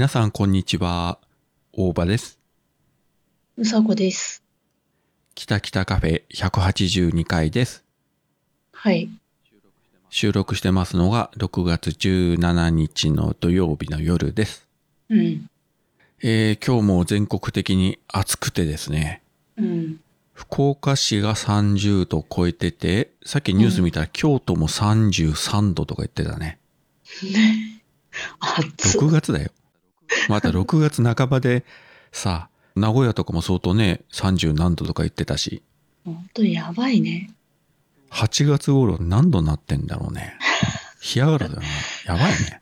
皆さん、こんにちは。大場です。うさこです。北北カフェ182回です。はい。収録してますのが6月17日の土曜日の夜です。うん。えー、今日も全国的に暑くてですね、うん。福岡市が30度超えてて、さっきニュース見たら京都も33度とか言ってたね。暑っ6月だよ。また6月半ばでさ、名古屋とかも相当ね、30何度とか言ってたし、ほんとやばいね。8月頃何度なってんだろうね。干上がるだよね。やばいね。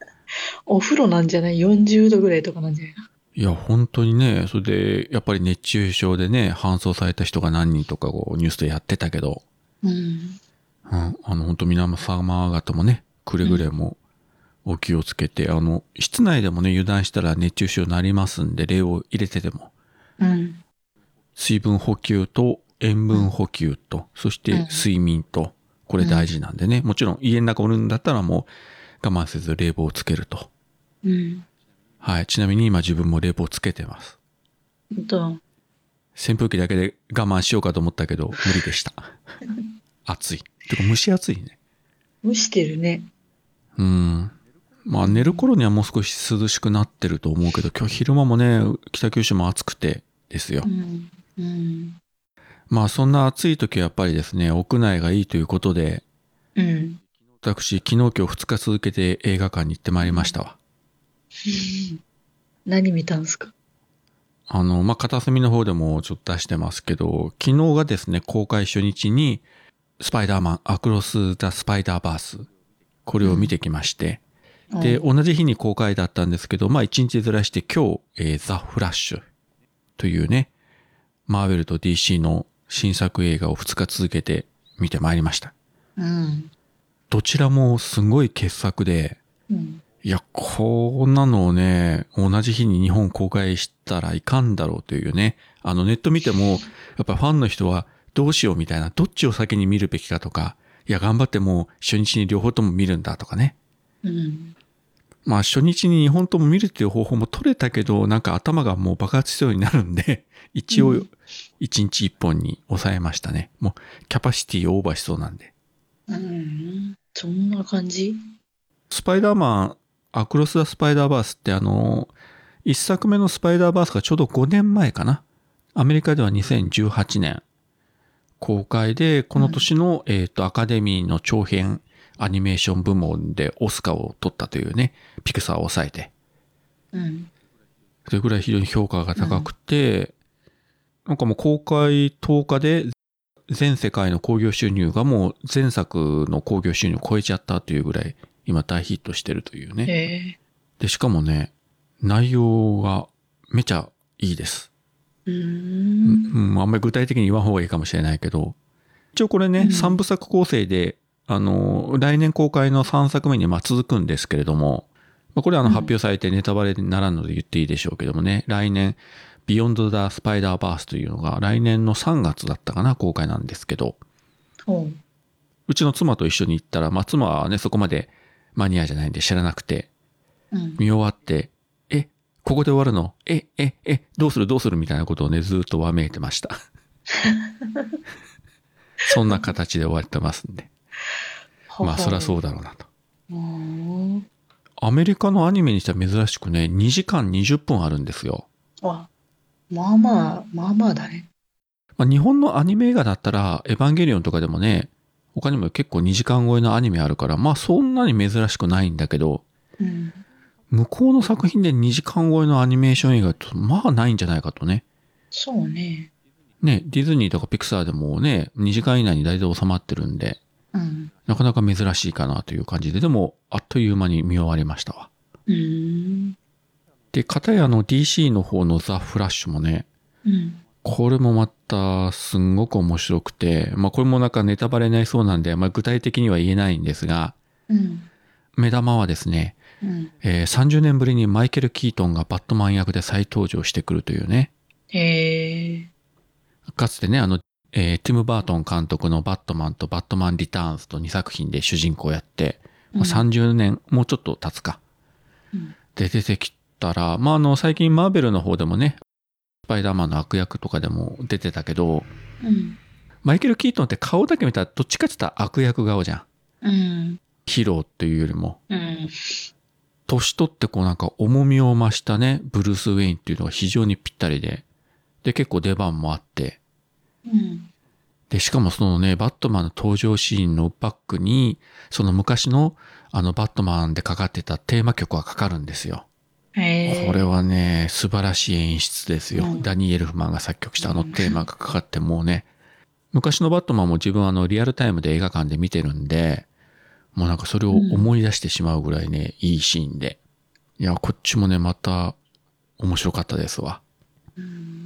お風呂なんじゃない ?40 度ぐらいとかなんじゃない？いや、本当にね、それで、やっぱり熱中症でね、搬送された人が何人とかこうニュースでやってたけど、うん。うん、あの、本当皆様方もね、くれぐれもお気をつけて、あの、室内でもね、油断したら熱中症になりますんで、冷を入れてでも、うん。水分補給と塩分補給と、そして睡眠と、これ大事なんでね、もちろん家の中おるんだったらもう我慢せず冷房をつけると。うん。はい。ちなみに今自分も冷房つけてます。ほんと。扇風機だけで我慢しようかと思ったけど、無理でした。暑い。てか蒸し暑いね。蒸してるね。うん。まあ寝る頃にはもう少し涼しくなってると思うけど、今日昼間もね、北九州も暑くてですよう。ん。うん。まあそんな暑い時はやっぱりですね、屋内がいいということで、うん。私、昨日今日2日続けて映画館に行ってまいりましたわ。何見たんすか？あの、まあ、片隅の方でもちょっと出してますけど、昨日がですね、公開初日に、スパイダーマン、アクロス・ザ・スパイダーバース、これを見てきまして、で、同じ日に公開だったんですけど、まあ、1日ずらして今日、えーザ・フラッシュというね、マーベルと DC の新作映画を2日続けて見てまいりました。うん。どちらもすごい傑作で、うん。いや、こんなのをね、同じ日に日本公開したらいかんだろうというね。あのネット見ても、やっぱファンの人はどうしようみたいな、どっちを先に見るべきかとか、いや、頑張ってもう初日に両方とも見るんだとかね。うん。まあ初日に2本とも見るっていう方法も取れたけど、なんか頭がもう爆発しそうになるんで、一応うん1日1本に抑えましたね。もうキャパシティをオーバーしそうなんで。うん。そんな感じ？スパイダーマン、アクロス・ザ・スパイダーバースってあの、一作目のスパイダーバースがちょうど5年前かな。アメリカでは2018年公開で、この年の、えっ、と、アカデミーの長編アニメーション部門でオスカーを取ったというね、ピクサーを抑えて。うん。それぐらい非常に評価が高くて、なんかもう公開10日で全世界の興行収入がもう前作の興行収入を超えちゃったというぐらい今大ヒットしてるというね。で、しかもね、内容がめちゃいいです。う。うんん、あんまり具体的に言わん方がいいかもしれないけど、一応これね、うん3部作構成で、あの、来年公開の3作目にまあ続くんですけれども、まあ、これはあのうん発表されてネタバレにならんので言っていいでしょうけどもね、来年、ビヨンド・ザ・スパイダーバースというのが来年の3月だったかな、公開なんですけど、ほう。うちの妻と一緒に行ったら、まあ妻はね、そこまでマニアじゃないんで知らなくて、うん。見終わって、え、ここで終わるの？え、え、え、どうする？どうする？みたいなことをね、ずーっとわめいてました。そんな形で終わってますんで。まあ、そりゃそうだろうなと。アメリカのアニメにしては珍しくね、2時間20分あるんですよ。あ、まあまあ、まあまあだね。まあ、日本のアニメ映画だったら、エヴァンゲリオンとかでもね、他にも結構2時間超えのアニメあるから、まあそんなに珍しくないんだけど、うん。向こうの作品で2時間超えのアニメーション映画ってまあないんじゃないかとね。そうね。ね、ディズニーとかピクサーでもね、2時間以内に大体収まってるんで、うん。なかなか珍しいかなという感じで、でも、あっという間に見終わりましたわ。うん。で、片やの DC の方のザ・フラッシュもね、うん。これもまたすんごく面白くて、まあこれもなんかネタバレになりそうなんで、まあ具体的には言えないんですが、うん。目玉はですね、うん。えー30年ぶりにマイケル・キートンがバットマン役で再登場してくるというね、へえ。かつてね、あの、えーティム・バートン監督のバットマンとバットマン・リターンズと2作品で主人公をやって、まあ30年、もうちょっと経つか。うんで出てきったら、まあ、あの、最近マーベルの方でもね、スパイダーマンの悪役とかでも出てたけど、うん。マイケル・キートンって顔だけ見たらどっちかって言ったら悪役顔じゃん。うん。ヒーローっていうよりも。うん。年取ってこうなんか重みを増したね、ブルース・ウェインっていうのが非常にぴったりで。で、結構出番もあって。うん。で、しかもそのね、バットマンの登場シーンのバックに、その昔のあのバットマンでかかってたテーマ曲がかかるんですよ。これはね、素晴らしい演出ですよ。うんダニー・エルフマンが作曲したあのテーマがかかってもうね、昔のバットマンも自分あのリアルタイムで映画館で見てるんで、もうなんかそれを思い出してしまうぐらいね、いいシーンで。いや、こっちもね、また面白かったですわ。うん。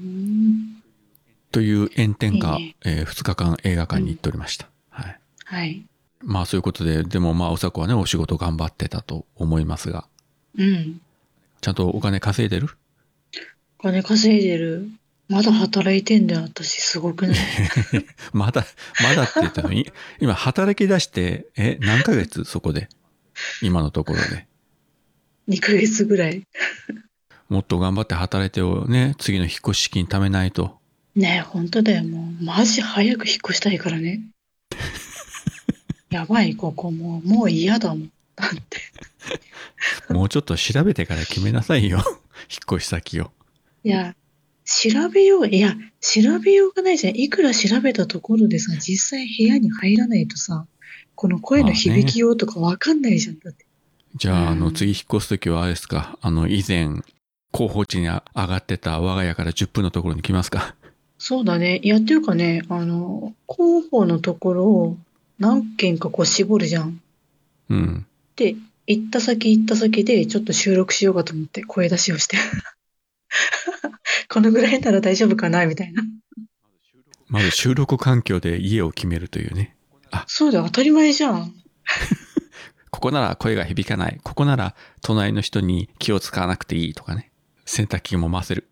という炎天下、いいねえ2日間映画館に行っておりました。はい。はい。まあそういうことで、でもまあおさこはね、お仕事頑張ってたと思いますが、うん。ちゃんとお金稼いでる？お金稼いでる。まだ働いてんだよ、私。すごくない？まだ、まだって言ったの？に、今働き出して、え、何ヶ月？そこで今のところで。?2 ヶ月ぐらい。もっと頑張って働いてをね、次の引っ越し資金貯めないと。ねえ、本当だよ。もう、マジ早く引っ越したいからね。やばい、ここもう、もう嫌だもん。だって。もうちょっと調べてから決めなさいよ。引っ越し先を。いや、調べよう。いや、調べようがないじゃん。いくら調べたところでさ、実際部屋に入らないとさ、この声の響きようとかわかんないじゃん。だって。じゃあ、あの、うん次引っ越すときはあれですか？あの、以前、候補地に上がってた我が家から10分のところに来ますか？そうだね。いや、っていうかね、あの、候補のところを何件かこう絞るじゃん。うん。で、行った先行った先でちょっと収録しようかと思って声出しをして。このぐらいなら大丈夫かなみたいな。まず収録環境で家を決めるというね。そうだよ、当たり前じゃん。ここなら声が響かない。ここなら隣の人に気を使わなくていいとかね。洗濯機も回せる。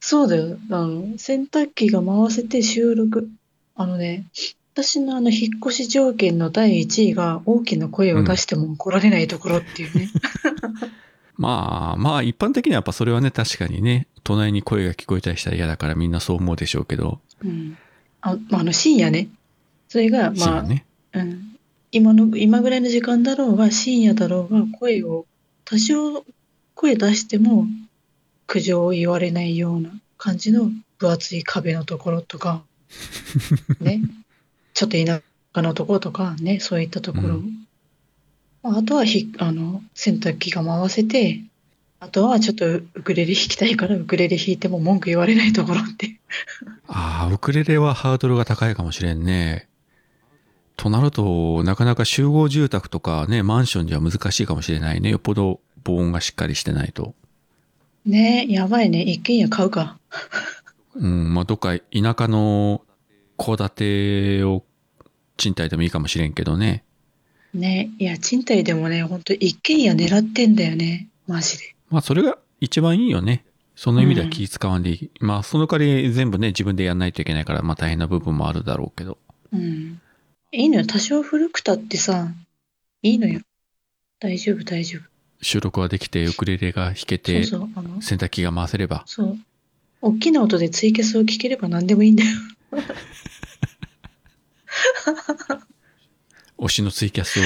そうだよ。あの、洗濯機が回せて収録。あのね、私のあの、引っ越し条件の第一位が大きな声を出しても怒られないところっていうね。まあ、まあ一般的にはやっぱそれはね、確かにね、隣に声が聞こえたりしたら嫌だからみんなそう思うでしょうけど、うん。あ、まあ、あの、深夜ね。それが、まあ、ね。うん。今の、今ぐらいの時間だろうが、深夜だろうが、声を、多少声出しても、苦情を言われないような感じの分厚い壁のところとか、ね。ちょっと田舎のところとか、ね、そういったところ。うんまああとはひ、あの、洗濯機が回せて、あとはちょっとウクレレ弾きたいからウクレレ弾いても文句言われないところって。ああ、ウクレレはハードルが高いかもしれんね。となると、なかなか集合住宅とかね、マンションでは難しいかもしれないね。よっぽど防音がしっかりしてないと。ねやばいね。一軒家買うか。うん、まあどっか田舎の戸建てを賃貸でもいいかもしれんけどね。ねいや、賃貸でもね、ほんと一軒家狙ってんだよね。マジで。まあそれが一番いいよね。その意味では気使わんでいい。まあその代わり全部ね、自分でやんないといけないから、まあ大変な部分もあるだろうけど。うん。いいのよ。多少古くたってさ、いいのよ。大丈夫、大丈夫。収録はできて、ウクレレが弾けて、そうそう。あの、洗濯機が回せれば。そう。大きな音でツイキャスを聞ければ何でもいいんだよ。推しのツイキャスを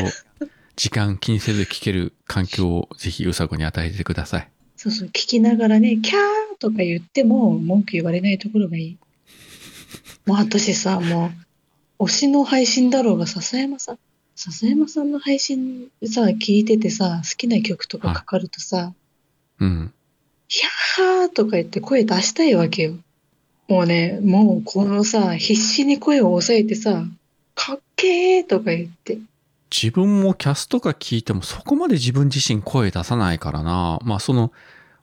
時間気にせず聞ける環境をぜひうさこに与えてください。そうそう。聞きながらね、キャーとか言っても文句言われないところがいい。もう私さ、もう、推しの配信だろうが、笹山さん、笹山さんの配信さ、聞いててさ、好きな曲とかかかるとさ、うん。ヒャーとか言って声出したいわけよ。もうね、もうこのさ、必死に声を抑えてさ、かっけーとか言って。自分もキャスとか聞いてもそこまで自分自身声出さないからな。まあその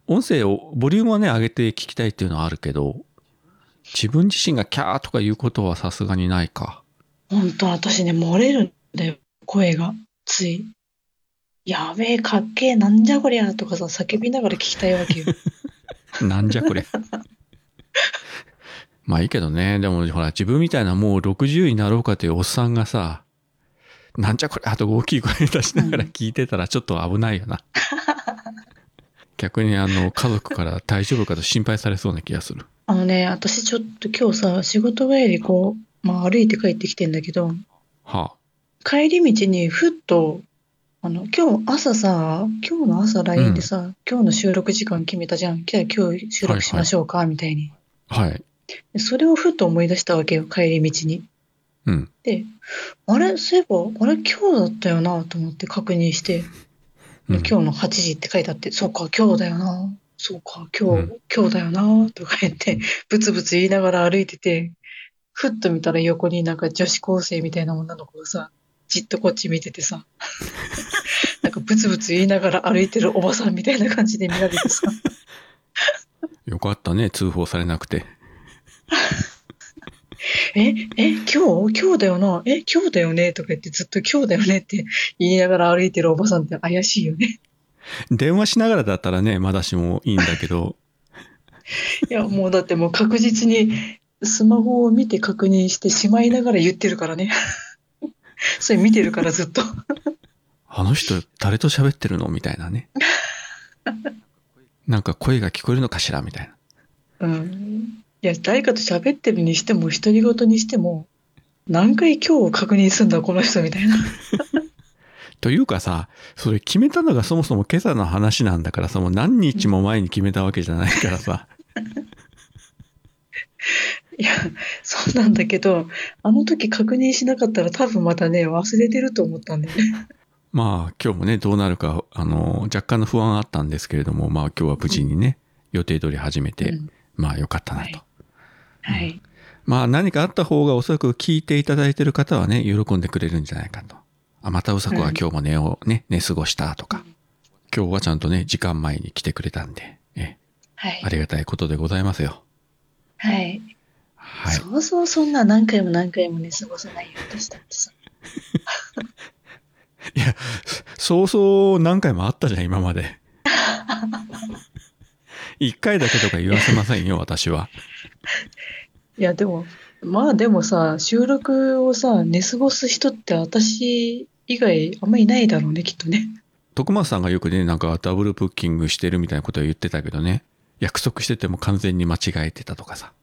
音声を、ボリュームはね上げて聞きたいっていうのはあるけど、自分自身がキャーとか言うことはさすがにないか。ほんと私ね、漏れるんだよ、声が。つい。やべえ、かっけえ、なんじゃこりゃとかさ、叫びながら聞きたいわけよ。なんじゃこれ。まあいいけどね。でもほら自分みたいなもう60になろうかというおっさんがさ、なんじゃこれあと大きい声出しながら聞いてたらちょっと危ないよな。逆にあの、家族から大丈夫かと心配されそうな気がする。あのね、私ちょっと今日さ、仕事帰りこう、まあ歩いて帰ってきてんだけど、は帰り道にふっと、あの、今日朝さ、今日の朝 LINE でさ、今日の収録時間決めたじゃん。じゃあ今日収録しましょうか、みたいに。あ。はい。でそれをふっと思い出したわけよ、帰り道に。うん。で、あれ？そういえば、あれ？今日だったよなと思って確認して、うん今日の8時って書いてあって、そうか、今日だよな。そうか、今日、うん今日だよな、とか言って、ブツブツ言いながら歩いてて、ふっと見たら横になんか女子高生みたいな女の子がさ、じっとこっち見ててさ、なんかブツブツ言いながら歩いてるおばさんみたいな感じで見られてさ、よかったね、通報されなくて。え、え、今日？今日だよな？え、今日だよね？とか言ってずっと今日だよね？って言いながら歩いてるおばさんって怪しいよね。電話しながらだったらね、まだしもいいんだけど、いや、もうだってもう確実にスマホを見て確認してしまいながら言ってるからね。それ見てるからずっと。あの人誰と喋ってるの？みたいなね。なんか声が聞こえるのかしら？みたいな。うん。いや、誰かと喋ってるにしても、独り言にしても、何回今日確認すんだ、この人みたいな。というかさ、それ決めたのがそもそも今朝の話なんだからさ、もう何日も前に決めたわけじゃないからさ。いや、そうなんだけど、あの時確認しなかったら多分またね、忘れてると思ったんだよね。まあ今日もね、どうなるか、あの、若干の不安あったんですけれども、まあ今日は無事にね、予定通り始めて、うんまあよかったなと。はいはい。まあ何かあった方がおそらく聞いていただいている方はね、喜んでくれるんじゃないかと。あ、またうさこは今日も寝をね、寝過ごしたとか、今日はちゃんとね、時間前に来てくれたんで、え、はいあ。りがたいことでございますよ。はい。はい。そうそうそんな何回も何回もね、過ごさないよ、私だってさ。いや、そうそう何回もあったじゃん、今まで。一回だけとか言わせませんよ、私は。いや、でも、まあでもさ、収録をさ、寝過ごす人って私以外あんまいないだろうね、きっとね。徳松さんがよくね、なんかダブルブッキングしてるみたいなことを言ってたけどね。約束してても完全に間違えてたとかさ。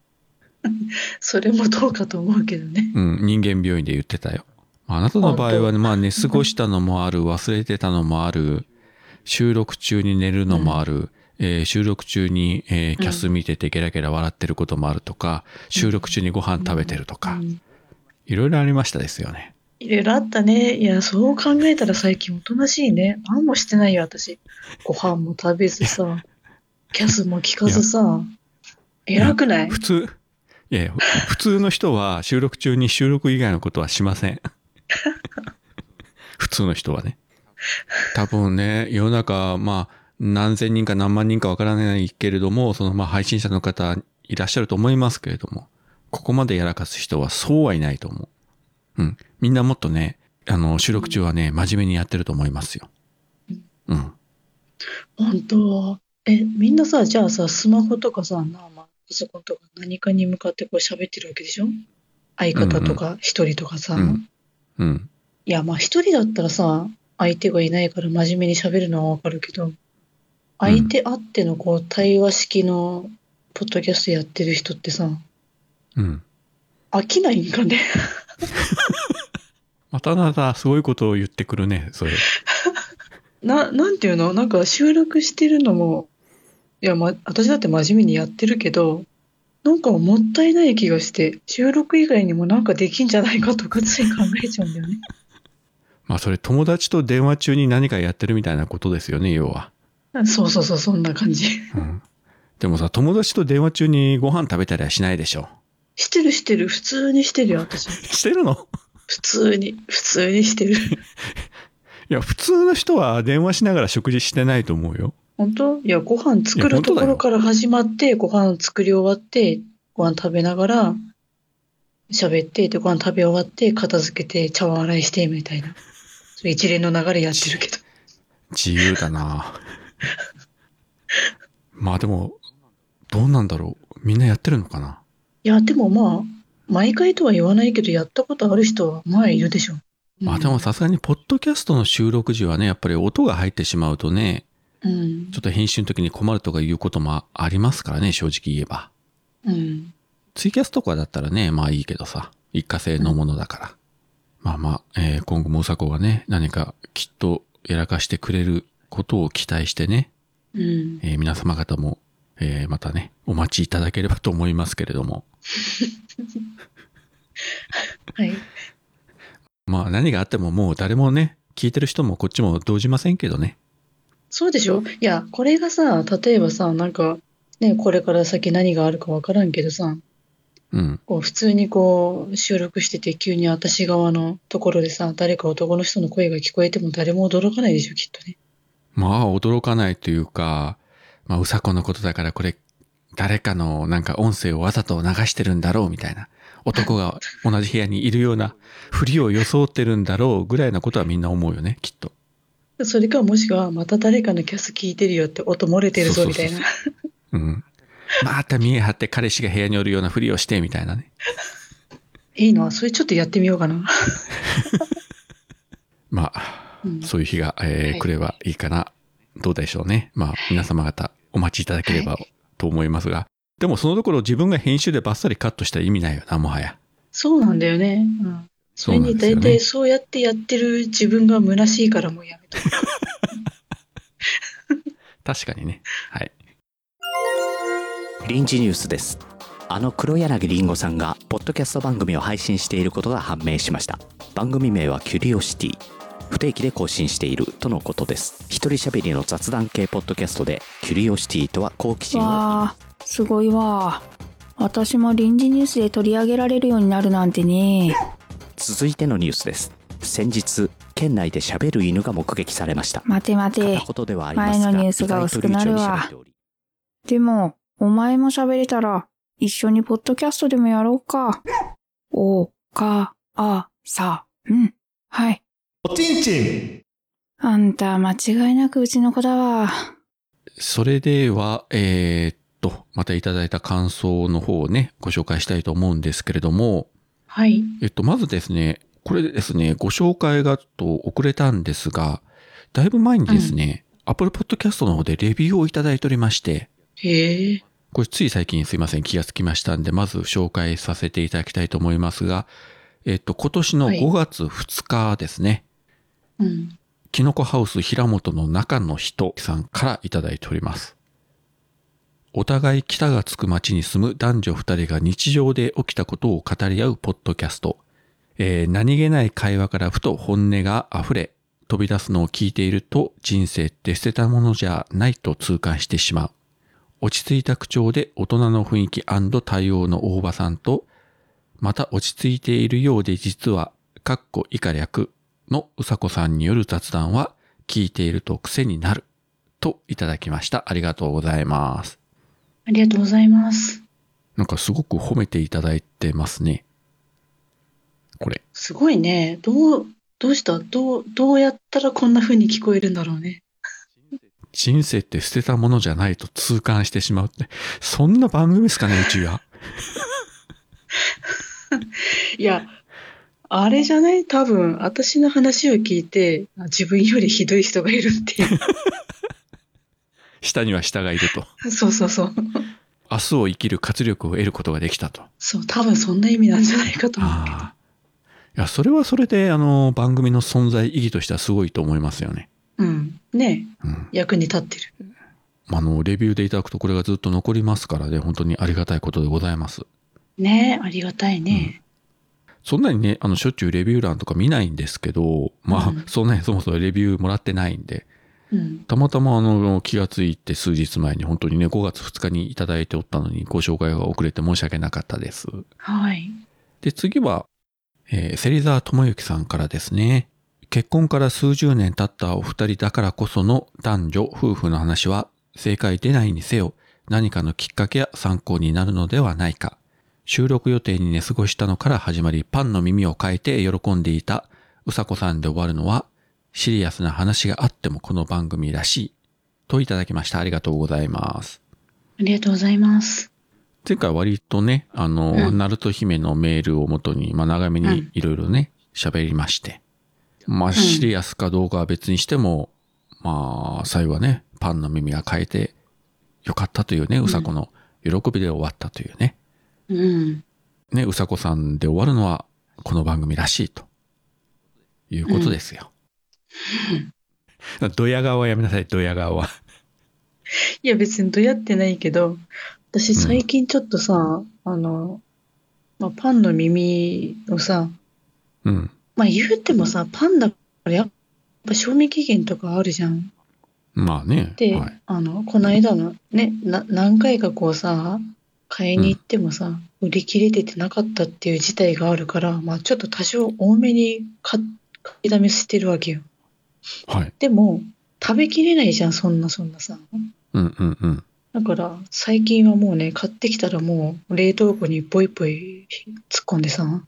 それもどうかと思うけどね。うん、人間病院で言ってたよ。あなたの場合はね、まあ寝過ごしたのもある、忘れてたのもある、収録中に寝るのもある、えー収録中に、えーキャス見ててゲラゲラ笑ってることもあるとか、収録中にご飯食べてるとか、うんいろいろありましたですよね。いろいろあったね。いや、そう考えたら最近おとなしいね。何もしてないよ、私。ご飯も食べずさ、キャスも聞かずさ、偉くない？普通、いや普通の人は収録中に収録以外のことはしません。普通の人はね。多分ね、世の中、まあ、何千人か何万人かわからないけれども、そのまあ配信者の方いらっしゃると思いますけれども、ここまでやらかす人はそうはいないと思う。うん。みんなもっとね、あの、収録中はね、真面目にやってると思いますよ。うん。本当え、みんなさ、じゃあさ、スマホとかさ、パソコンとか何かに向かってこう喋ってるわけでしょ？相方とか一人とかさ。うんうん。いや、まあ一人だったらさ、相手がいないから真面目に喋るのはわかるけど、相手あってのこう対話式のポッドキャストやってる人ってさ、うん。飽きないんかね？またあなた、すごいことを言ってくるね、それ。な、なんていうの？なんか収録してるのも、いや、ま、私だって真面目にやってるけど、なんかもったいない気がして、収録以外にもなんかできんじゃないかとかつい考えちゃうんだよね。まあそれ友達と電話中に何かやってるみたいなことですよね、要は。そうそうそう、そんな感じ。うん。でもさ、友達と電話中にご飯食べたりはしないでしょ。してるしてる、普通にしてるよ、私。してるの？普通に、普通にしてる。いや、普通の人は電話しながら食事してないと思うよ。本当？いや、ご飯作るところから始まって、ご飯作り終わって、ご飯食べながら、喋って、で、ご飯食べ終わって、片付けて、茶碗洗いして、みたいな。一連の流れやってるけど。自由だな まあでも、どうなんだろう？みんなやってるのかな？いや、でもまあ、毎回とは言わないけど、やったことある人は、まあ、いるでしょ。まあでもさすがに、ポッドキャストの収録時はね、やっぱり音が入ってしまうとね、うんちょ。っと編集の時に困るとかいうこともありますからね、正直言えば。うん。ツイキャスとかだったらね、まあいいけどさ、一過性のものだから。まあまあ、えー今後もうさこがね、何かきっとやらかしてくれることを期待してね、うん。えー皆様方も、えーまたね、お待ちいただければと思いますけれども。はい。まあ何があってももう誰もね、聞いてる人もこっちも動じませんけどね。そうでしょ？いや、これがさ、例えばさ、なんか、ね、これから先何があるかわからんけどさ、うん。こう普通にこう収録してて急に私側のところでさ、誰か男の人の声が聞こえても誰も驚かないでしょ、きっとね。まあ驚かないというか、まあうさこのことだからこれ、誰かのなんか音声をわざと流してるんだろうみたいな。男が同じ部屋にいるようなふりを装ってるんだろうぐらいなことはみんな思うよね、きっと。それかもしくは、また誰かのキャス聞いてるよって音漏れてるぞ、みたいな。うん。また見え張って彼氏が部屋におるようなふりをしてみたいなね。いいのそれちょっとやってみようかな。まあ、うんそういう日が、えーはい来ればいいかな。どうでしょうね。まあ、皆様方お待ちいただければはと思いますが。でもそのところ自分が編集でバッサリカットしたら意味ないよな、もはや。そうなんだよね。うん。それに大体そうやってやってる自分が虚しいからもうやめとく。確かにね。はい。臨時ニュースですあの黒柳りんごさんがポッドキャスト番組を配信していることが判明しました番組名はキュリオシティ不定期で更新しているとのことです一人喋りの雑談系ポッドキャストでキュリオシティとは好奇心をすごいわ。私も臨時ニュースで取り上げられるようになるなんてね。続いてのニュースです先日県内で喋る犬が目撃されました待て待て片。言ではありますが前のニュースが薄くなるわでも、お前も喋れたら、一緒にポッドキャストでもやろうか。お、か、あ、さ、うん。はい。おちんちんあんた、間違いなくうちの子だわ。それでは、えーっと、またいただいた感想の方をね、ご紹介したいと思うんですけれども、はい。えっと、まずですね、これですね、ご紹介がちょっと遅れたんですが、だいぶ前にですね、Apple Podcast の方でレビューをいただいておりまして、へえ。これつい最近すいません気がつきましたんで、まず紹介させていただきたいと思いますが、えっと、今年のはい5月2日ですね、うん。キノコハウス平本の中の人さんからいただいております。お互い北がつく町に住む男女二人が日常で起きたことを語り合うポッドキャスト。えー何気ない会話からふと本音が溢れ、飛び出すのを聞いていると人生って捨てたものじゃないと痛感してしまう。落ち着いた口調で大人の雰囲気対応の大場さんと、また落ち着いているようで実は、かっこ以下略のうさこさんによる雑談は聞いていると癖になるといただきました。ありがとうございます。ありがとうございます。なんかすごく褒めていただいてますね。これ。すごいね。どう、どうした？どう、どうやったらこんな風に聞こえるんだろうね。人生って捨てたものじゃないと痛感してしまうって。そんな番組ですかね、うちは。いや、あれじゃない？多分、私の話を聞いて、あ自分よりひどい人がいるっていう。下には下がいると。そうそうそう。明日を生きる活力を得ることができたと。そう、多分そんな意味なんじゃないかと思うけど。いや、それはそれで、あの、番組の存在意義としてはすごいと思いますよね。うん。ねうん。役に立ってる。あの、レビューでいただくとこれがずっと残りますからね、本当にありがたいことでございます。ねありがたいね。そんなにね、あの、しょっちゅうレビュー欄とか見ないんですけど、まあ、うんそんなにそもそもレビューもらってないんで、うん。たまたまあの、気がついて数日前に本当にね、5月2日にいただいておったのにご紹介が遅れて申し訳なかったです。はい。で、次は、えー、芹沢智之さんからですね。結婚から数十年経ったお二人だからこその男女、夫婦の話は正解出ないにせよ何かのきっかけや参考になるのではないか。収録予定に寝過ごしたのから始まりパンの耳を変えて喜んでいたうさこさんで終わるのはシリアスな話があってもこの番組らしい。といただきました。ありがとうございます。ありがとうございます。前回割とね、あの、うんナルト姫のメールをもとに、まあ長めにうんいろいろね、喋、りまして。まあシリアスかどうかは別にしても、まあ最後はね、パンの耳が変えてよかったというね、うさこの喜びで終わったというね。うん。ね、うさこさんで終わるのはこの番組らしいということですよ。ドヤ顔はやめなさい、ドヤ顔は。いや別にどうやってないけど、私最近ちょっとさ、あの、まあ、パンの耳をさ、うん。まあ言うてもさ、パンだからやっぱ賞味期限とかあるじゃん。まあね。で、はい。あの、この間のね、な、何回かこうさ、買いに行ってもさ、売り切れててなかったっていう事態があるから、まあちょっと多少多めに買買いだめしてるわけよ。はい。でも、食べきれないじゃん、そんなそんなさ。うんうんうん。だから、最近はもうね、買ってきたらもう、冷凍庫にポイポイ突っ込んでさ、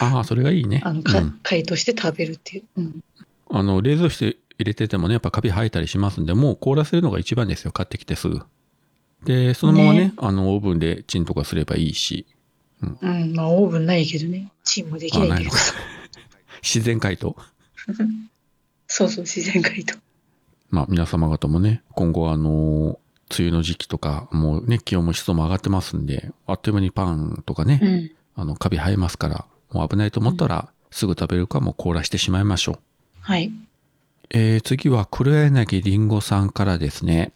ああ、それがいいね。あの、かうん、解凍して食べるっていう。うん。あの、冷蔵室入れててもね、やっぱカビ生えたりしますんで、もう凍らせるのが一番ですよ。買ってきてすぐ。で、そのままね、ねあの、オーブンでチンとかすればいいし、うん、まあ、オーブンないけどね。チンもできないけどさ。自然解凍？そうそう、自然解凍。まあ、皆様方もね、今後あの、梅雨の時期とか、もうね、気温も湿度も上がってますんで、あっという間にパンとかね、うん。あの、カビ生えますから、もう危ないと思ったら、すぐ食べるかもう凍らしてしまいましょう。はい。えー次は黒柳りんごさんからですね。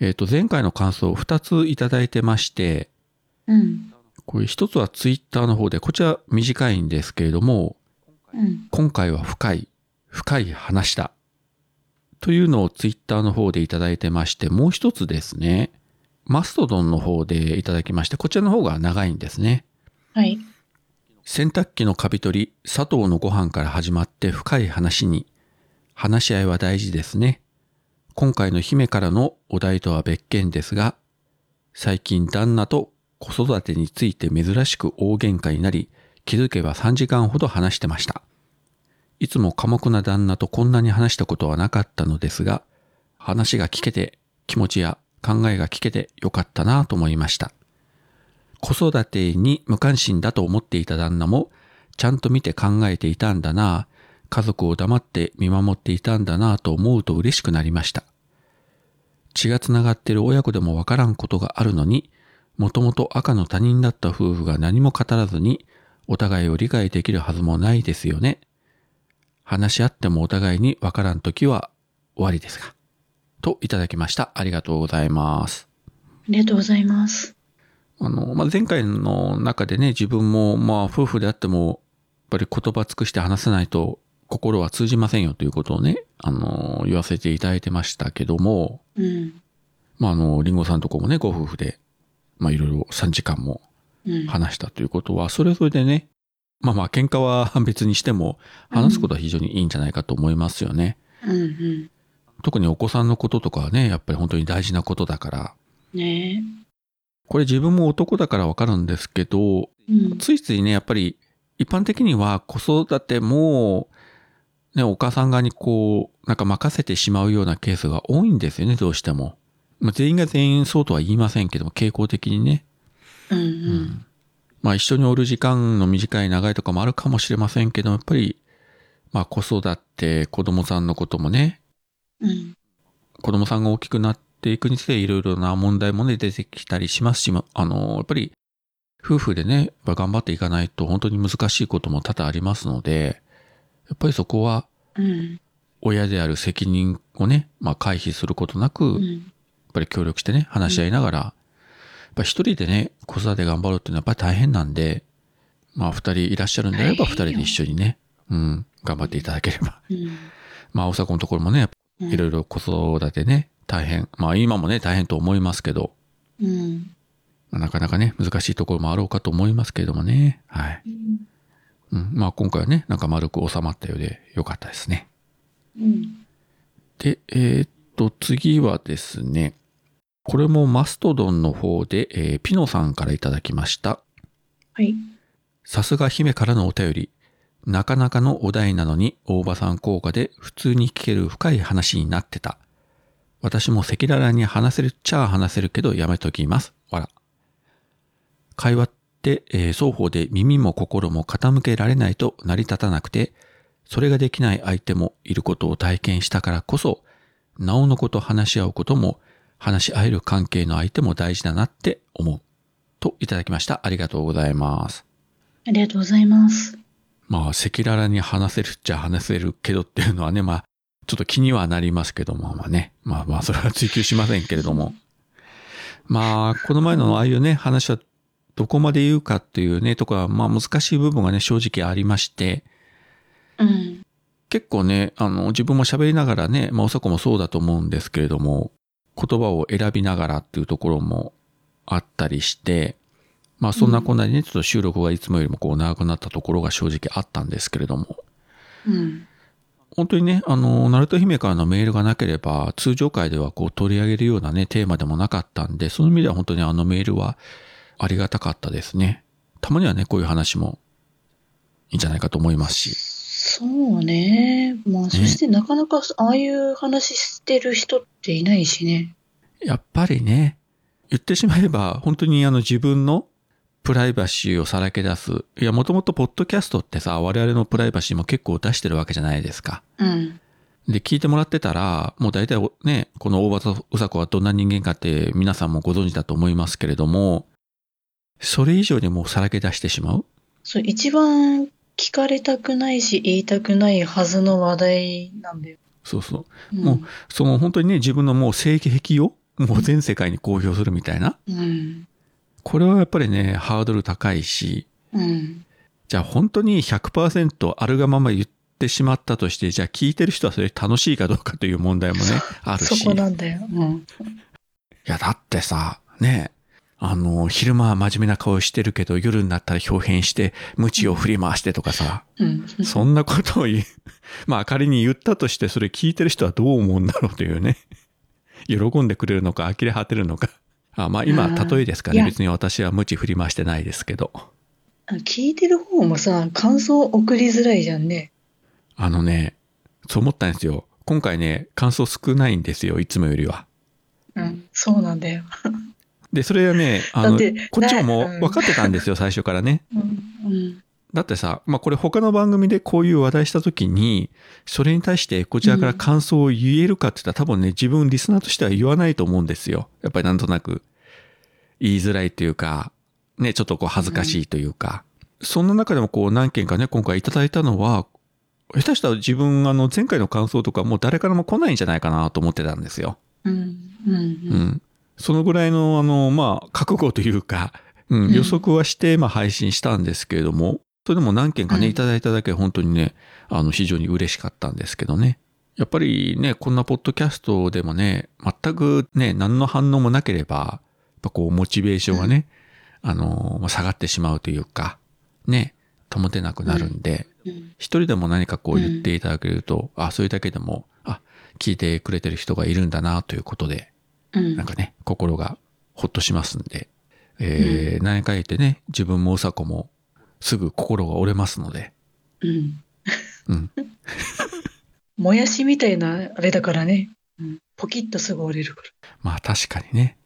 えっ、と、前回の感想を2ついただいてまして、うん。これ一つはツイッターの方で、こちら短いんですけれども、うん。今回は深い、深い話だ。というのをツイッターの方でいただいてまして、もう一つですね、マストドンの方でいただきまして、こちらの方が長いんですね。はい。洗濯機のカビ取り、佐藤のご飯から始まって深い話に、話し合いは大事ですね。今回の姫からのお題とは別件ですが、最近旦那と子育てについて珍しく大喧嘩になり、気づけば3時間ほど話してました。いつも寡黙な旦那とこんなに話したことはなかったのですが、話が聞けて、気持ちや考えが聞けてよかったなと思いました。子育てに無関心だと思っていた旦那も、ちゃんと見て考えていたんだな、家族を黙って見守っていたんだなと思うと嬉しくなりました。血がつながっている親子でもわからんことがあるのに、もともと赤の他人だった夫婦が何も語らずに、お互いを理解できるはずもないですよね。話し合ってもお互いにわからんときは終わりですが。といただきました。ありがとうございます。ありがとうございます。あの、まあ、前回の中でね、自分も、まあ、夫婦であっても、やっぱり言葉尽くして話せないと心は通じませんよということをね、あの、言わせていただいてましたけども、うん。まあ、あの、リンゴさんとこもね、ご夫婦で、まあ、いろいろ3時間もうん。話したということは、それぞれでね、まあまあ、喧嘩は別にしても、話すことは非常にいいんじゃないかと思いますよね。うんうん。特にお子さんのこととかはね、やっぱり本当に大事なことだから、ねこれ自分も男だからわかるんですけど、え。うん。ついついね、やっぱり一般的には子育ても、ね、お母さん側にこう、なんか任せてしまうようなケースが多いんですよね、どうしても。まあ、全員が全員そうとは言いませんけども、傾向的にね。うんう。うんん。まあ一緒におる時間の短い長いとかもあるかもしれませんけども、やっぱり、まあ子育て、子供さんのこともね、うん。子供さんが大きくなっていくにつれいろいろな問題もね、出てきたりしますし、まあの、やっぱり、夫婦でね、頑張っていかないと本当に難しいことも多々ありますので、やっぱりそこはうん。親である責任をね、まあ回避することなく、やっうん。ぱり協力してね、話し合いながら、やっぱ一人でね、子育て頑張るっていうのはやっぱり大変なんで、まあ二人いらっしゃるんであれば二人で一緒にね、うん、頑張っていただければ。うん。まあ、おさこのところもね、いろいろ子育てね、大変。まあ、今もね、大変と思いますけど、うん。まあなかなかね、難しいところもあろうかと思いますけれどもね。はい。うん、まあ、今回はね、なんか丸く収まったようでよかったですね。うん。で、えーっと、次はですね、これもマストドンの方で、えーピノさんからいただきました。はい。さすが姫からのお便り。なかなかのお題なのに、大場さん効果で普通に聞ける深い話になってた。私も赤裸々に話せるっちゃ話せるけどやめときます。わら。会話って、えー双方で耳も心も傾けられないと成り立たなくて、それができない相手もいることを体験したからこそ、なおのこと話し合うことも、話し合える関係の相手も大事だなって思う。といただきました。ありがとうございます。ありがとうございます。まあ、赤裸々に話せるっちゃ話せるけどっていうのはね、まあ、ちょっと気にはなりますけども、まあね。まあまあ、それは追求しませんけれども。まあ、この前のああいうね、話はどこまで言うかっていうね、とか、まあ難しい部分がね、正直ありまして、うん。結構ね、あの、自分も喋りながらね、まあ、おさこもそうだと思うんですけれども、言葉を選びながらっていうところもあったりして、まあ、そんなこんなにね、ちょっと収録がいつもよりもこう長くなったところが正直あったんですけれども、うん。本当にね、あの、ナルト姫からのメールがなければ、通常回ではこう取り上げるようなね、テーマでもなかったんで、その意味では本当にあのメールはありがたかったですね。たまにはね、こういう話もいいんじゃないかと思いますし。そうね。まあ、そしてなかなかああいう話してる人っていないしね。やっぱりね、言ってしまえば、本当にあの自分のプライバシーをさらけ出す。いや、もともとポッドキャストってさ、我々のプライバシーも結構出してるわけじゃないですか。うん。で、聞いてもらってたら、もう大体ね、この大場とうさこはどんな人間かって皆さんもご存知だと思いますけれども、それ以上にもうさらけ出してしまうそう、一番聞かれたくないし言いたくないはずの話題なんだよ。そうそう。うん、もうその本当にね、自分のもう性癖をもう全世界に公表するみたいな。うん。これはやっぱりね、ハードル高いし、うん。じゃあ本当に100%あるがまま言ってしまったとして、じゃあ聞いてる人はそれ楽しいかどうかという問題もね、あるし。そこなんだよ。うん。いや、だってさ、ね、あの、昼間は真面目な顔してるけど、夜になったら表変して、鞭を振り回してとかさ、うん。そんなことを言う。まあ仮に言ったとして、それ聞いてる人はどう思うんだろうというね。喜んでくれるのか、呆れ果てるのか。あまあ今、例えですかね。別に私は鞭振り回してないですけど。聞いてる方もさ、感想送りづらいじゃんね。あのね、そう思ったんですよ。今回ね、感想少ないんですよ、いつもよりは。うん。そうなんだよ。で、それはね、あのこっちももなう分かってたんですよ、最初からね。だってさ、まあこれ他の番組でこういう話題した時に、それに対してこちらから感想を言えるかって言ったら、多分ね、自分リスナーとしては言わないと思うんですよ。やっぱりなんとなく言いづらいというか、ね、ちょっとこう恥ずかしいというか。そんな中でもこう何件かね、今回いただいたのは、下手したら自分あの前回の感想とかもう誰からも来ないんじゃないかなと思ってたんですよ。うん。うん。ううん。ん。そのぐらいの、あの、まあ、覚悟というか、うん、うん予測はして、まあ、配信したんですけれども、それでも何件かね、うんいただいただけ本当にね、あの、非常に嬉しかったんですけどね。やっぱりね、こんなポッドキャストでもね、全くね、何の反応もなければ、やっぱこう、モチベーションがね、あの、まあ下がってしまうというか、ね、保てなくなるんで、うん。一人でも何かこう言っていただけると、あ、それだけでも、あ、聞いてくれてる人がいるんだな、ということで、うん。なんかね、心がほっとしますんで、えー何回言ってね、自分もうさこもすぐ心が折れますので、うん。うん。もやしみたいなあれだからね。うん。ポキッとすぐ折れるから。まあ確かにね。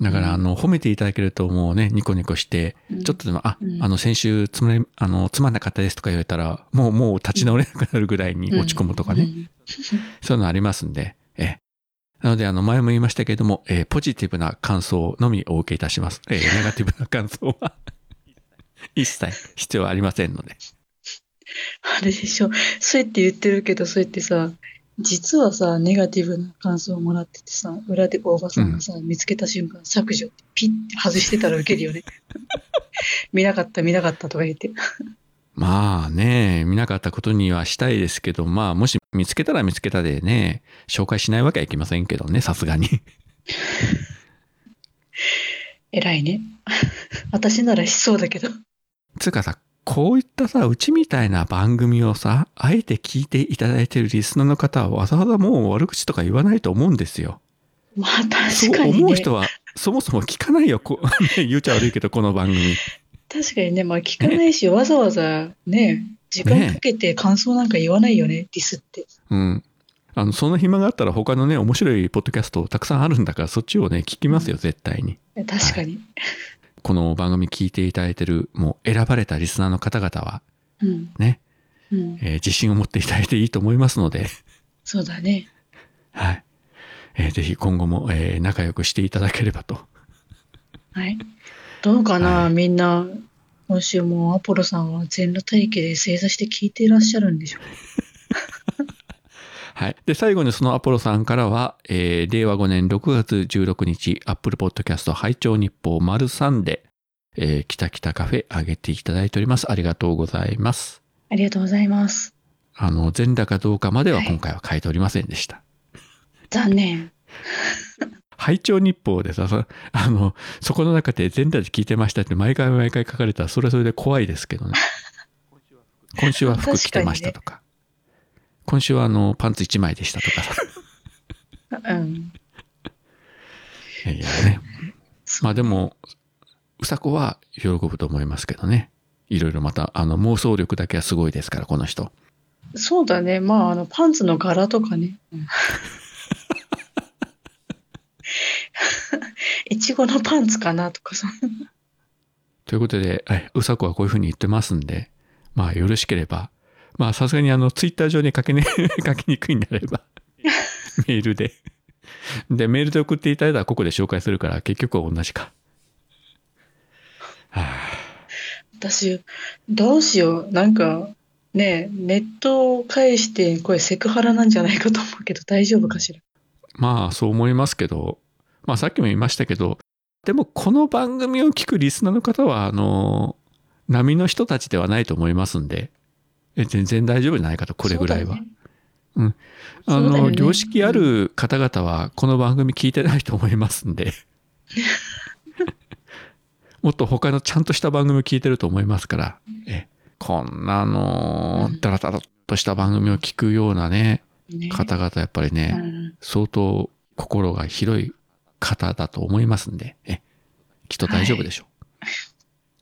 だから、あの、褒めていただけるともうね、ニコニコして、うんちょっとでも、あ、うんあの、先週つまれ、あの、つまんなかったですとか言われたら、もう、もう立ち直れなくなるぐらいに落ち込むとかね。うん。そういうのありますんで、ええ。なので、あの、前も言いましたけれども、えーポジティブな感想のみお受けいたします。えー ネガティブな感想は、一切必要はありませんので。あれでしょ。そうやって言ってるけど、そうやってさ、実はさ、ネガティブな感想をもらっててさ、裏で大場さんがさ、見つけた瞬間、削除ってピッて外してたらウケるよね。見なかった、見なかったとか言って。まあね、見なかったことにはしたいですけど、まあもし見つけたら見つけたでね、紹介しないわけはいきませんけどね、さすがに。偉いね。私ならしそうだけど。つうかさ、こういったさ、うちみたいな番組をさ、あえて聞いていただいてるリスナーの方はわざわざもう悪口とか言わないと思うんですよ。まあそう確かにね。思う人はそもそも聞かないよ。こね言うちゃ悪いけど、この番組。確かにね、まあ聞かないし、わざわざね、時間かけて感想なんか言わないよね、ディスって。うん。あの、その暇があったら他のね、面白いポッドキャストたくさんあるんだから、そっちをね、聞きますよ、絶対に。確かに。この番組聞いていただいてる、もう選ばれたリスナーの方々は、うん。ね、うん。えー自信を持っていただいていいと思いますので、そうだね。はい。えーぜひ今後も、えー仲良くしていただければと。はい。どうかな、はいみんな、今週もアポロさんは全裸待機で正座して聞いていらっしゃるんでしょう はい。で、最後にそのアポロさんからは、えー令和5年6月16日、Apple Podcast 拝聴日報丸3で、えー、きたきたカフェ上げていただいております。ありがとうございます。ありがとうございます。あの、全裸かどうかまでははい今回は書いておりませんでした。残念。拝聴日報でさ、さあの、そこの中で全裸で聞いてましたって毎回毎回書かれたらそれはそれで怖いですけどね。今週は服着てましたとか。今週はあの、パンツ1枚でしたとかさ。うん。いやね。まあでも、うさこは喜ぶと思いますけどね。いろいろまた、あの、妄想力だけはすごいですから、この人。そうだね。まあ、あの、パンツの柄とかね。うんいちごのパンツかなとかさ。ということで、はいうさこはこういうふうに言ってますんで、まあよろしければ、まあさすがにあの、ツイッター上に書けね、書きにくいんであれば、メールで。で、メールで送っていただいたらここで紹介するから、結局は同じか。はあ、私、どうしよう。なんか、ねネットを介して、これセクハラなんじゃないかと思うけど、大丈夫かしら。まあそう思いますけど、まあさっきも言いましたけど、でもこの番組を聞くリスナーの方は、あの、波の人たちではないと思いますんで、え全然大丈夫じゃないかと、これぐらいは。そうね。うん。あの、ね。良識ある方々はこの番組聞いてないと思いますんで。もっと他のちゃんとした番組を聞いてると思いますから、えこんなあのうん。ダラダラっとした番組を聞くようなね、ね。方々やっぱりね、うん。相当心が広い方だと思いますんで、えきっと大丈夫でしょ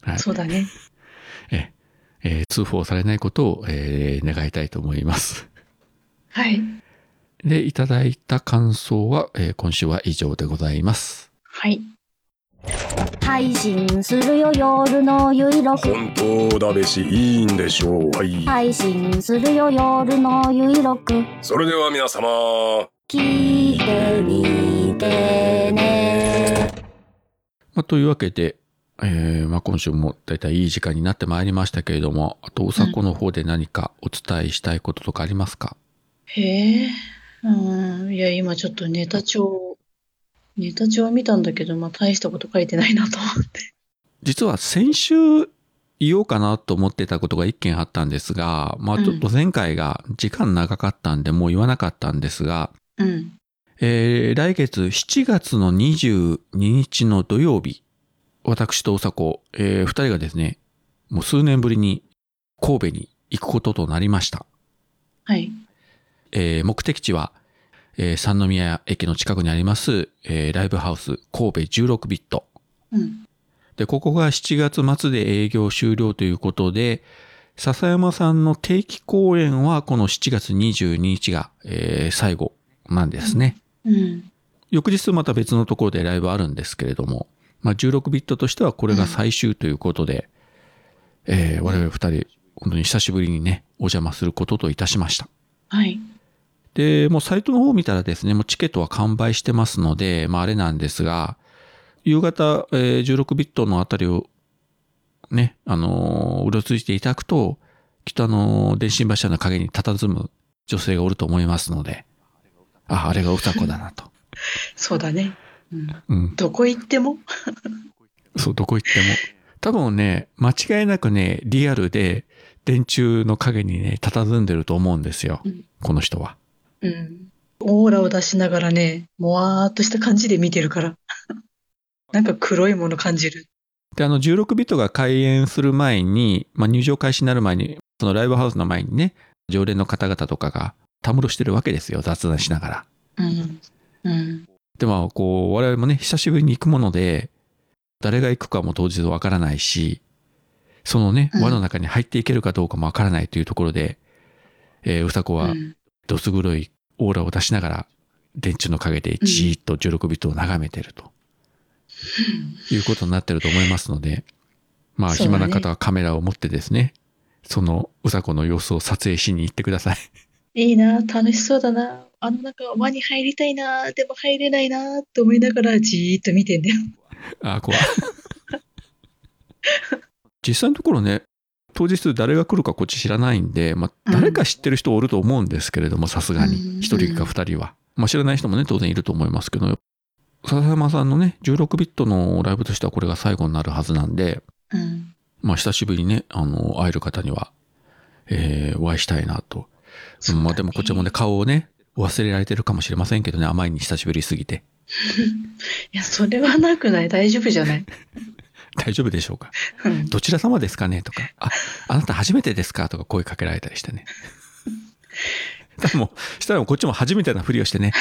う。はい。そうだね。ええー通報されないことを、えー願いたいと思います。はい。で、いただいた感想は、えー今週は以上でございます。はい。配信するよ夜のゆいろく本当だべしいいんでしょうはい、配信するよ夜のゆいろくそれでは皆様聞いてみてねまあ、というわけで、えーまあ、今週もだいたいいい時間になってまいりましたけれども、あと、うさこの方で何かお伝えしたいこととかありますか、へえ。うん。いや、今ちょっとネタ帳、ネタ帳見たんだけど、まあ、大したこと書いてないなと思って。実は先週言おうかなと思ってたことが一件あったんですが、まあちょっと前回が時間長かったんでもう言わなかったんですが、うん。えー来月7月の22日の土曜日、私とおさこ、えー二人がですね、もう数年ぶりに神戸に行くこととなりました。はい。えー目的地は、えー三宮駅の近くにあります、えーライブハウス神戸16ビット。うん。で、ここが7月末で営業終了ということで、笹山さんの定期公演はこの7月22日が、えー最後なんですね。うん。翌日また別のところでライブあるんですけれども、まあ、16ビットとしてはこれが最終ということで、えー我々二人、本当に久しぶりにね、お邪魔することといたしました。はい。で、もうサイトの方を見たらですね、もうチケットは完売してますので、まああれなんですが、夕方、えー16ビットのあたりをね、あのーうろついていただくと、きっとあのー電信柱の陰に佇む女性がおると思いますので、あ、あれがうさこだなと。そうだね。うん。うん。どこ行っても？そう、どこ行っても。多分ね、間違いなくね、リアルで電柱の陰にね、佇んでると思うんですよ。うんこの人は。うん。オーラを出しながらね、もわーっとした感じで見てるから。なんか黒いもの感じる。で、あの、16ビットが開演する前に、まあ、入場開始になる前に、そのライブハウスの前にね、常連の方々とかがたむろしてるわけですよ、雑談しながら。うん。うん。で、まあ、こう、我々もね、久しぶりに行くもので、誰が行くかも当日わからないし、そのね、うん輪の中に入っていけるかどうかもわからないというところで、えーうさこはうんどす黒いオーラを出しながら、電柱の陰でじーっと16ビットを眺めてると、いうことになってると思いますので、まあ、暇な方はカメラを持ってですね、そのうさこの様子を撮影しに行ってください。いいな、楽しそうだな。あのなんか輪に入りたいな、でも入れないなって思いながらじーっと見てんだよ。あー怖い。実際のところね、当日誰が来るかこっち知らないんで、まあ、うん誰か知ってる人おると思うんですけれども、さすがうんに。一人か二人は。まあ、知らない人もね、当然いると思いますけど、笹山さんのね、16ビットのライブとしてはこれが最後になるはずなんで、うん。まあ、久しぶりにね、あの、会える方には、えーお会いしたいなと。そうだねまあ、でもこっちもね、顔をね、忘れられてるかもしれませんけどね、あまりに久しぶりすぎて。いや、それはなくない？大丈夫じゃない？大丈夫でしょうか？うん。どちら様ですかね？とか、あ、あなた初めてですか？とか声かけられたりしてね。でも、したらこっちも初めてなふりをしてね、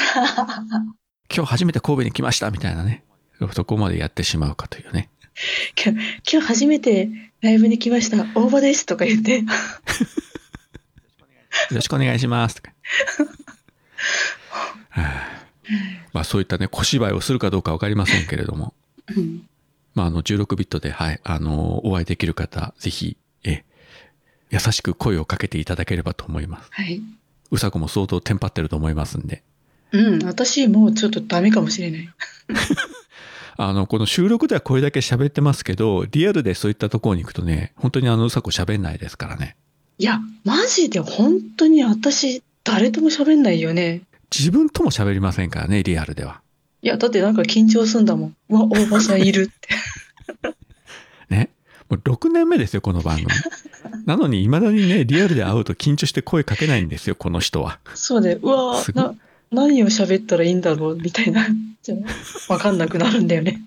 今日初めて神戸に来ましたみたいなね。そこまでやってしまうかというね。今日、今日初めてライブに来ました。大場ですとか言って。よろしくお願いしますとか。はあまあそういったね、小芝居をするかどうかわかりませんけれども。うん。まああの16ビットで、はい、あの、お会いできる方、ぜひ、え、優しく声をかけていただければと思います。はい。うさこも相当テンパってると思いますんで。うん。私もうちょっとダメかもしれない。あの、この収録ではこれだけ喋ってますけど、リアルでそういったところに行くとね、本当にあのうさこ喋んないですからね。いや、マジで本当に私、誰とも喋んないよね。自分とも喋りませんからね、リアルでは。いや、だってなんか緊張すんだもん。うわ、大場さんいるって。ね。もう6年目ですよ、この番組。なのに未だにね、リアルで会うと緊張して声かけないんですよ、この人は。そうで、うわな、何を喋ったらいいんだろうみたいな。わかんなくなるんだよね。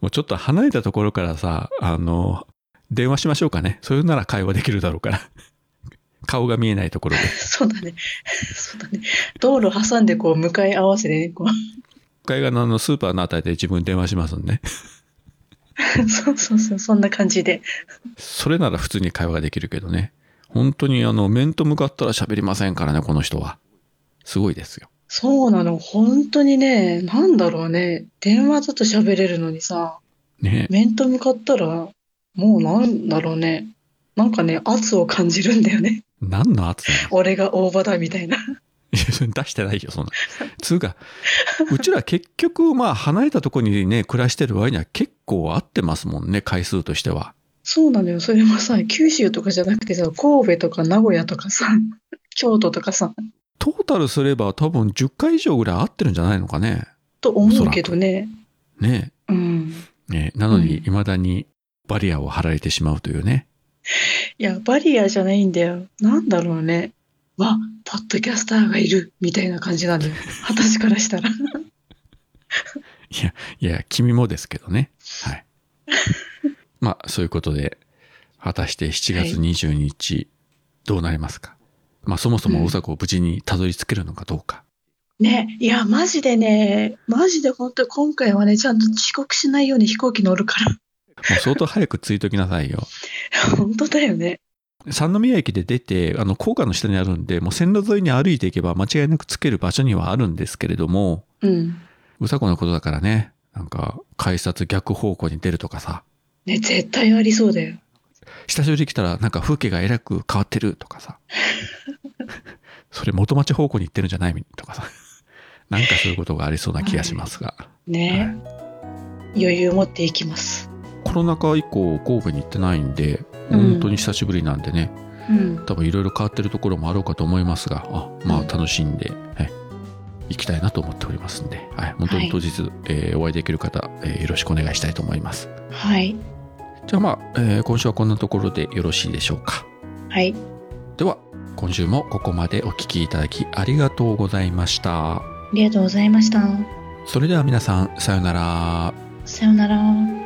もうちょっと離れたところからさ、あの、電話しましょうかね。それなら会話できるだろうから。顔が見えないところで。そうだね。そうだね。道路挟んでこう向かい合わせでね、こう。海岸のあのスーパーのあたりで自分に電話しますんで。そうそうそう、そんな感じで。それなら普通に会話ができるけどね。本当にあの、面と向かったら喋りませんからね、この人は。すごいですよ。そうなの。本当にね、なんだろうね。電話だと喋れるのにさ、ね面と向かったら、もうなんだろうね。なんかね、圧を感じるんだよね。何の圧なの？俺が大場だみたいな。出してないよ、そんな。つうか、うちら結局、まあ、離れたところにね、暮らしてる割には結構合ってますもんね、回数としては。そうなのよ。それもさ、九州とかじゃなくてさ、神戸とか名古屋とかさ、京都とかさ、トータルすれば多分10回以上ぐらい合ってるんじゃないのかね。と思うけどね。ねうん。ねなのに、うん未だにバリアを張られてしまうというね。いや、バリアじゃないんだよ。なんだろうね。わ、ポッドキャスターがいるみたいな感じなんだよ。私からしたら。いや、いや、君もですけどね。はい。まあ、そういうことで、果たして7月22日、どうなりますか？まあ、そもそも大阪を無事にたどり着けるのかどうか。ね、いや、マジでね、マジで本当に今回はね、ちゃんと遅刻しないように飛行機乗るから。もう相当早く着いときなさいよ。本当だよね。三宮駅で出て、あの、高架の下にあるんで、もう線路沿いに歩いていけば間違いなく着ける場所にはあるんですけれども、うん。うさこのことだからね、なんか、改札逆方向に出るとかさ、ね、絶対ありそうだよ。久しぶりに来たらなんか風景がえらく変わってるとかさ、それ元町方向に行ってるんじゃないとかさ、なんかそういうことがありそうな気がしますが、ね。余裕持っていきます。コロナ禍以降神戸に行ってないんで、うん本当に久しぶりなんでね、うん。多分いろいろ変わってるところもあろうかと思いますが、あまあうん楽しんで、はい、行きたいなと思っておりますんで、はい、本当に当日、えーお会いできる方、えーよろしくお願いしたいと思います。はい。じゃあまあ、えー今週はこんなところでよろしいでしょうか。はい。では、今週もここまでお聞きいただきありがとうございました。ありがとうございました。それでは皆さん、さようなら。さよなら。